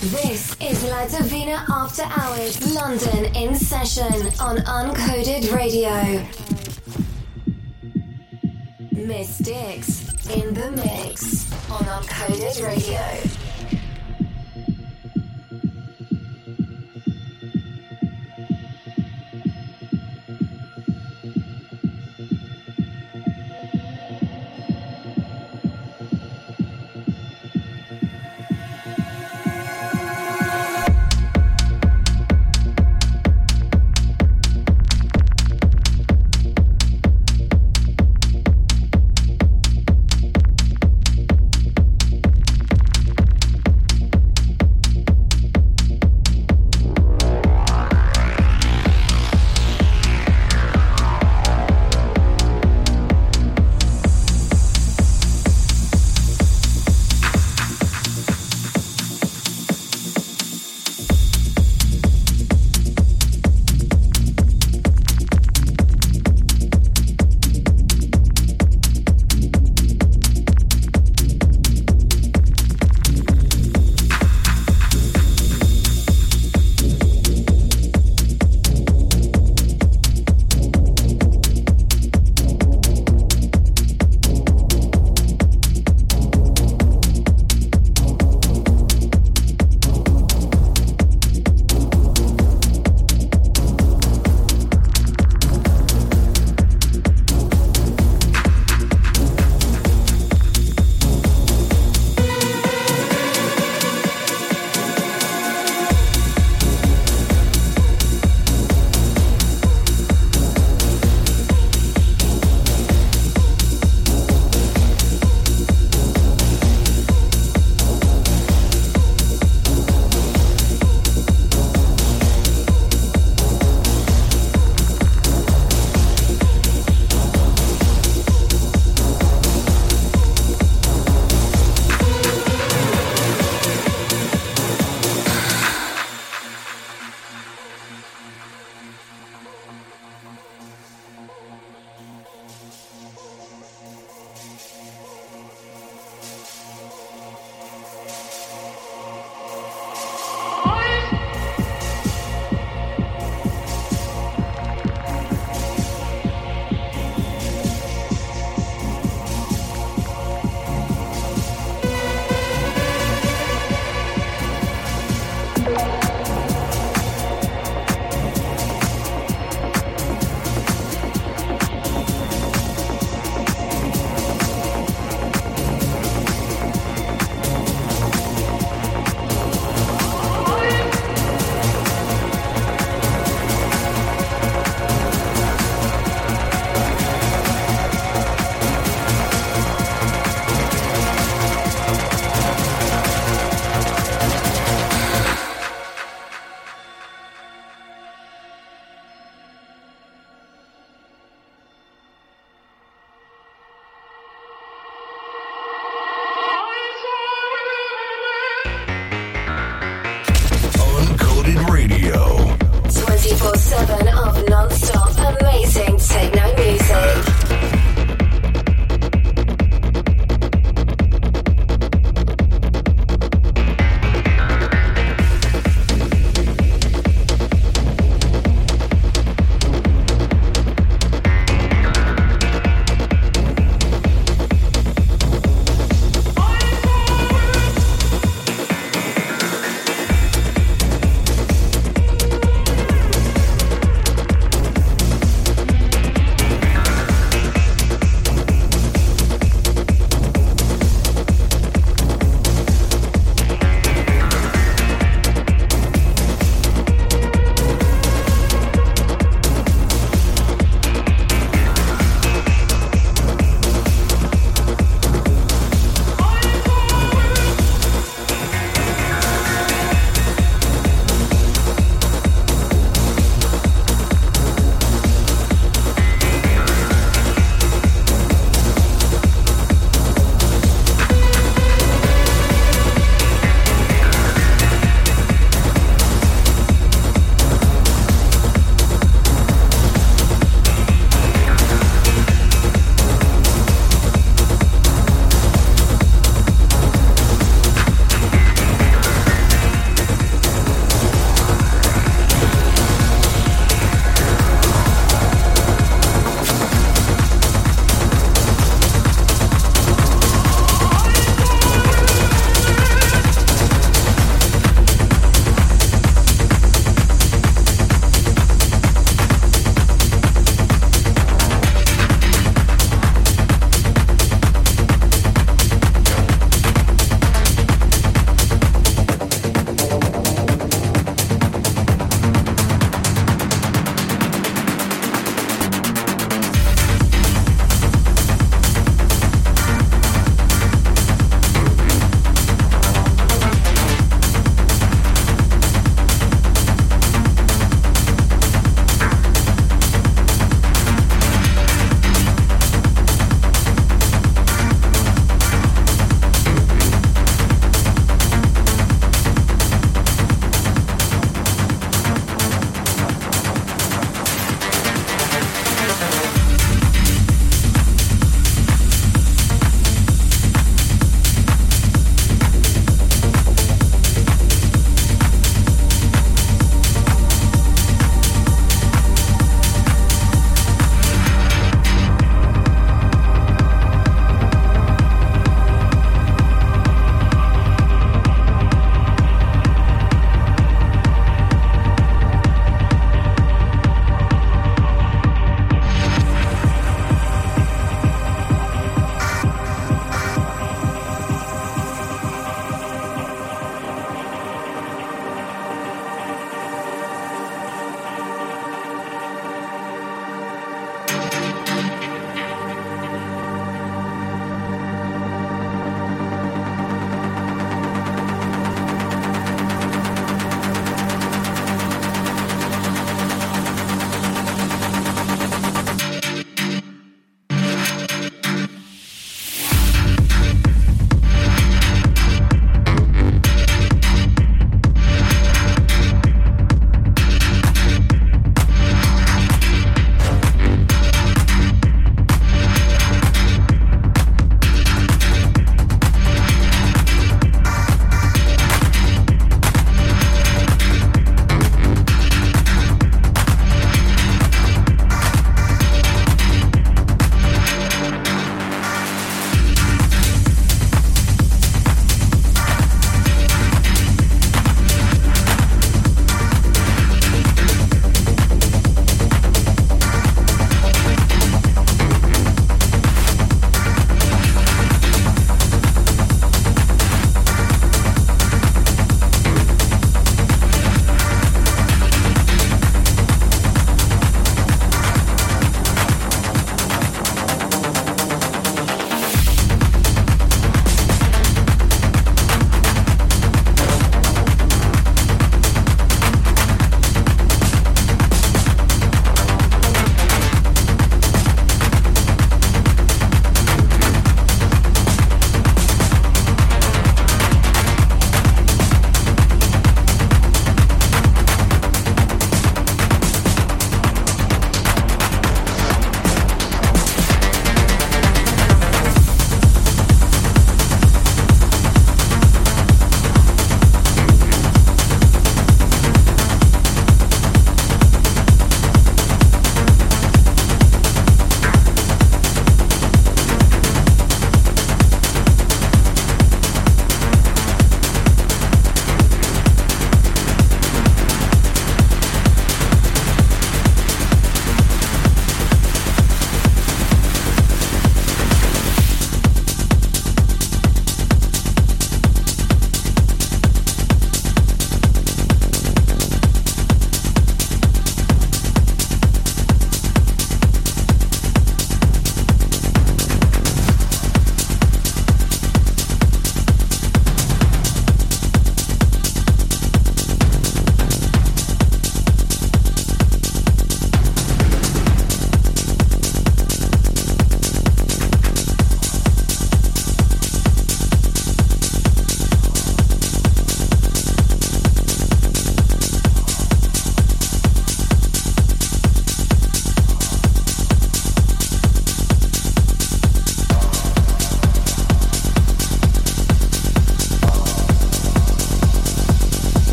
This is La Divina After Hours, London in session on Uncoded Radio. Dix in the mix on Uncoded Radio.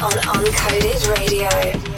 on Uncoded Radio.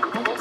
come, come.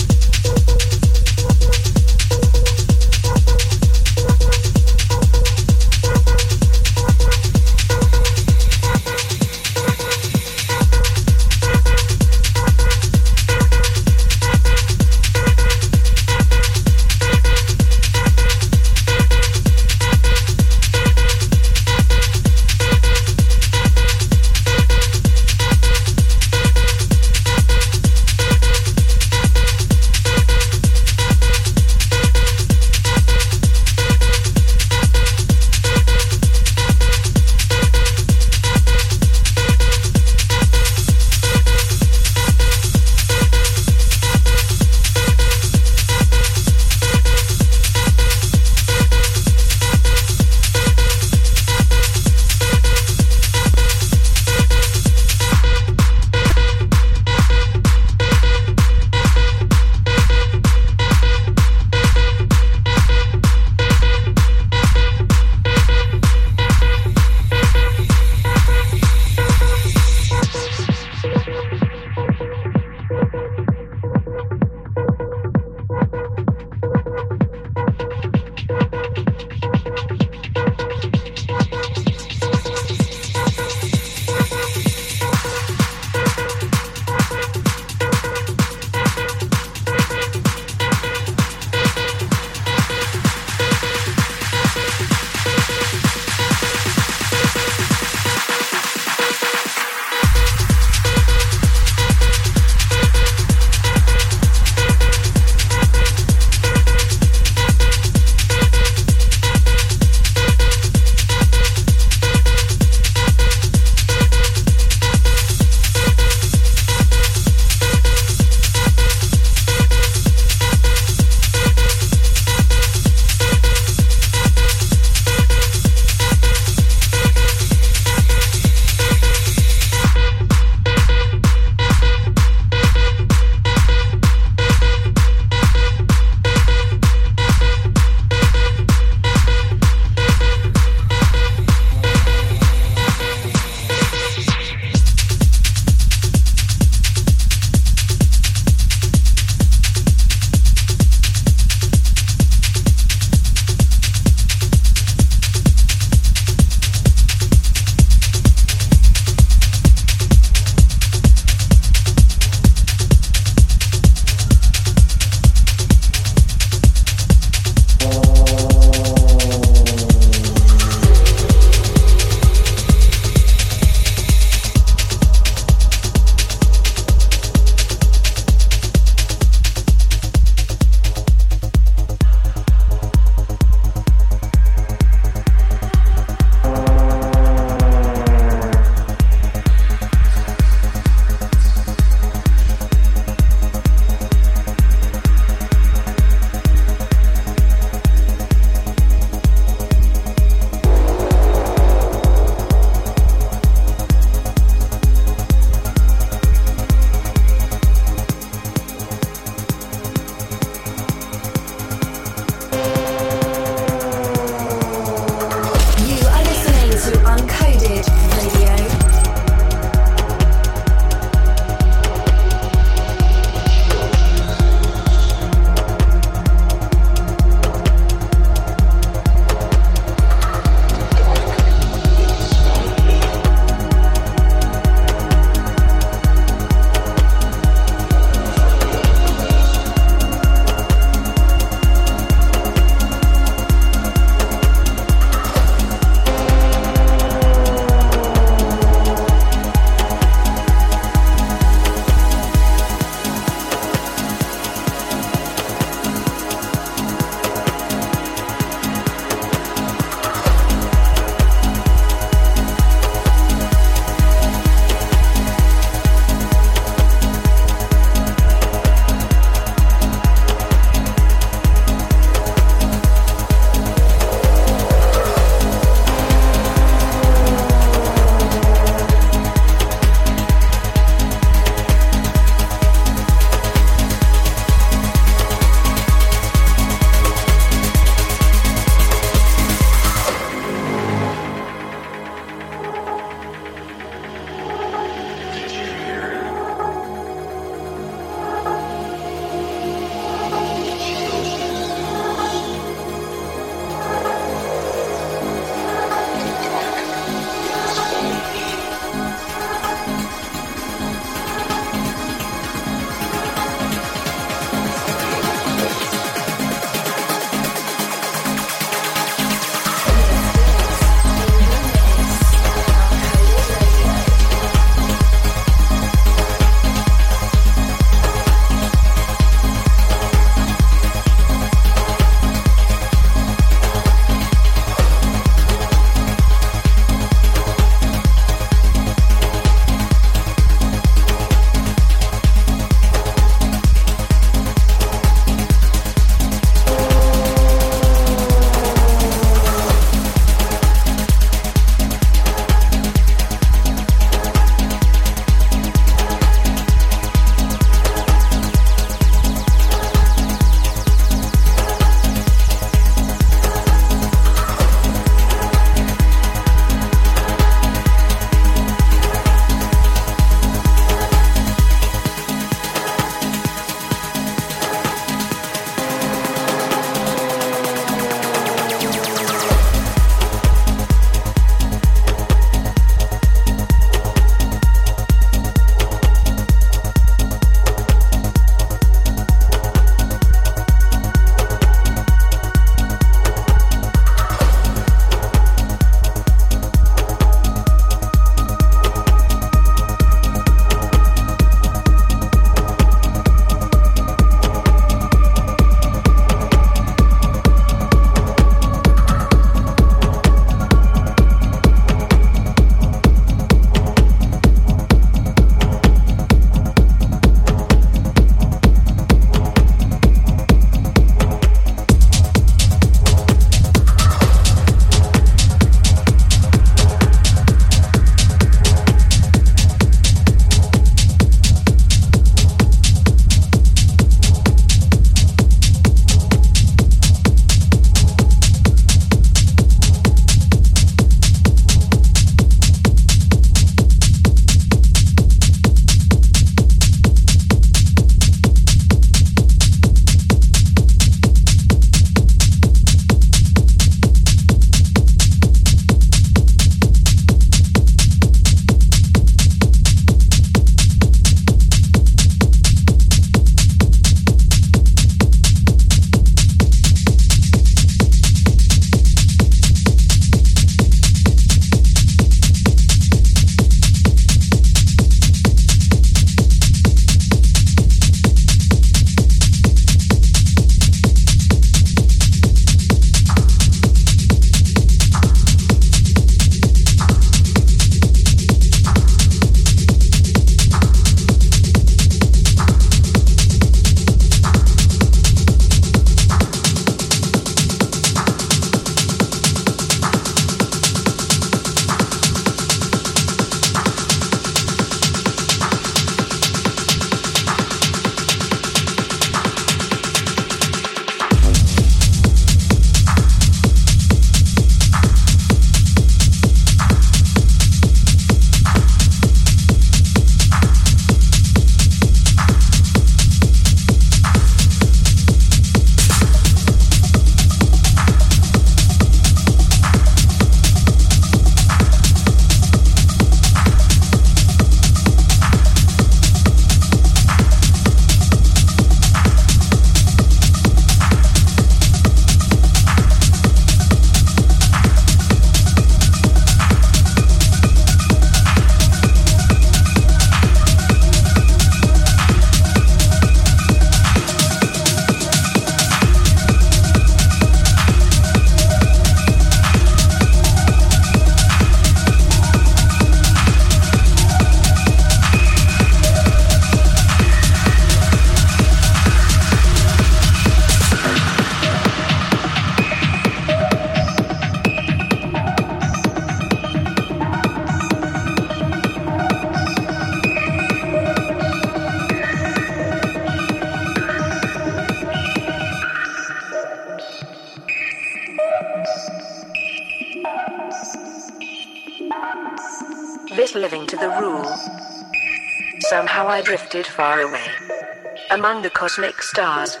Among the cosmic stars.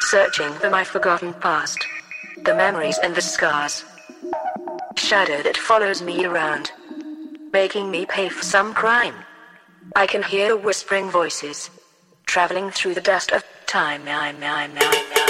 Searching for my forgotten past. The memories and the scars. Shadow that follows me around. Making me pay for some crime. I can hear whispering voices. Traveling through the dust of time. I'm, I'm, I'm,